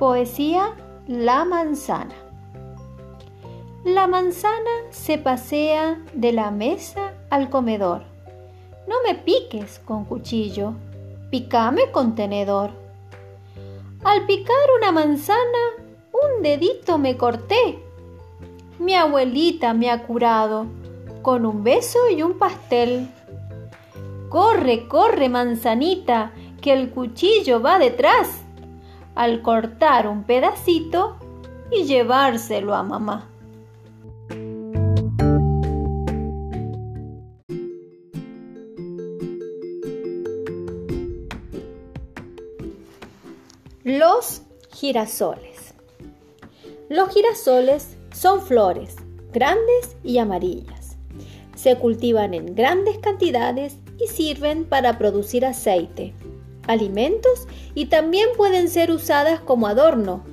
Poesía La manzana. La manzana se pasea de la mesa al comedor. No me piques con cuchillo, picame con tenedor. Al picar una manzana, un dedito me corté. Mi abuelita me ha curado con un beso y un pastel. Corre, corre, manzanita, que el cuchillo va detrás al cortar un pedacito y llevárselo a mamá. Los girasoles. Los girasoles son flores grandes y amarillas. Se cultivan en grandes cantidades y sirven para producir aceite, alimentos y también pueden ser usadas como adorno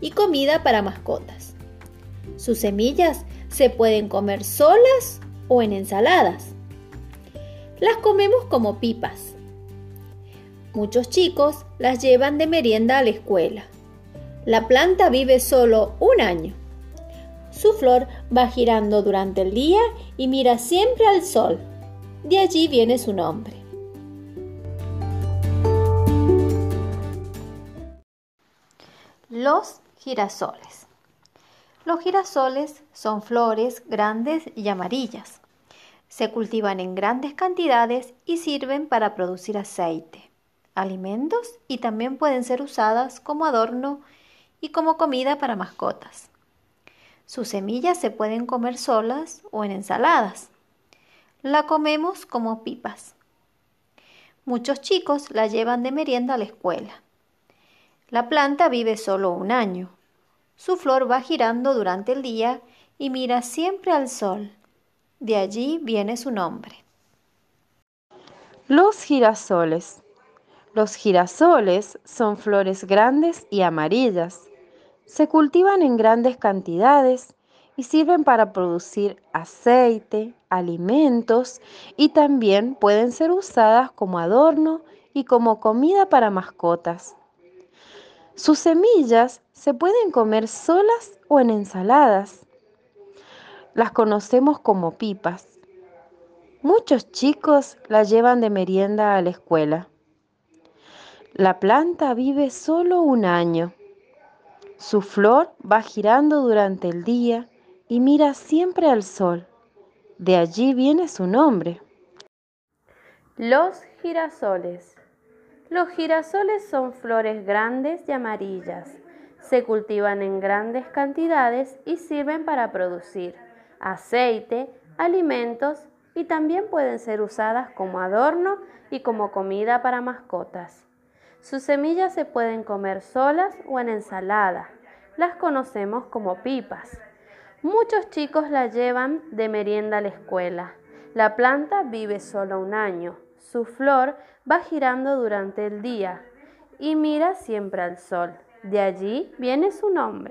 y comida para mascotas. Sus semillas se pueden comer solas o en ensaladas. Las comemos como pipas. Muchos chicos las llevan de merienda a la escuela. La planta vive solo un año. Su flor va girando durante el día y mira siempre al sol. De allí viene su nombre. Los girasoles. Los girasoles son flores grandes y amarillas. Se cultivan en grandes cantidades y sirven para producir aceite, alimentos y también pueden ser usadas como adorno y como comida para mascotas. Sus semillas se pueden comer solas o en ensaladas. La comemos como pipas. Muchos chicos la llevan de merienda a la escuela. La planta vive solo un año. Su flor va girando durante el día y mira siempre al sol. De allí viene su nombre. Los girasoles. Los girasoles son flores grandes y amarillas. Se cultivan en grandes cantidades y sirven para producir aceite, alimentos y también pueden ser usadas como adorno y como comida para mascotas. Sus semillas se pueden comer solas o en ensaladas. Las conocemos como pipas. Muchos chicos las llevan de merienda a la escuela. La planta vive solo un año. Su flor va girando durante el día y mira siempre al sol. De allí viene su nombre. Los girasoles. Los girasoles son flores grandes y amarillas. Se cultivan en grandes cantidades y sirven para producir aceite, alimentos y también pueden ser usadas como adorno y como comida para mascotas. Sus semillas se pueden comer solas o en ensalada. Las conocemos como pipas. Muchos chicos la llevan de merienda a la escuela. La planta vive solo un año. Su flor va girando durante el día y mira siempre al sol. De allí viene su nombre.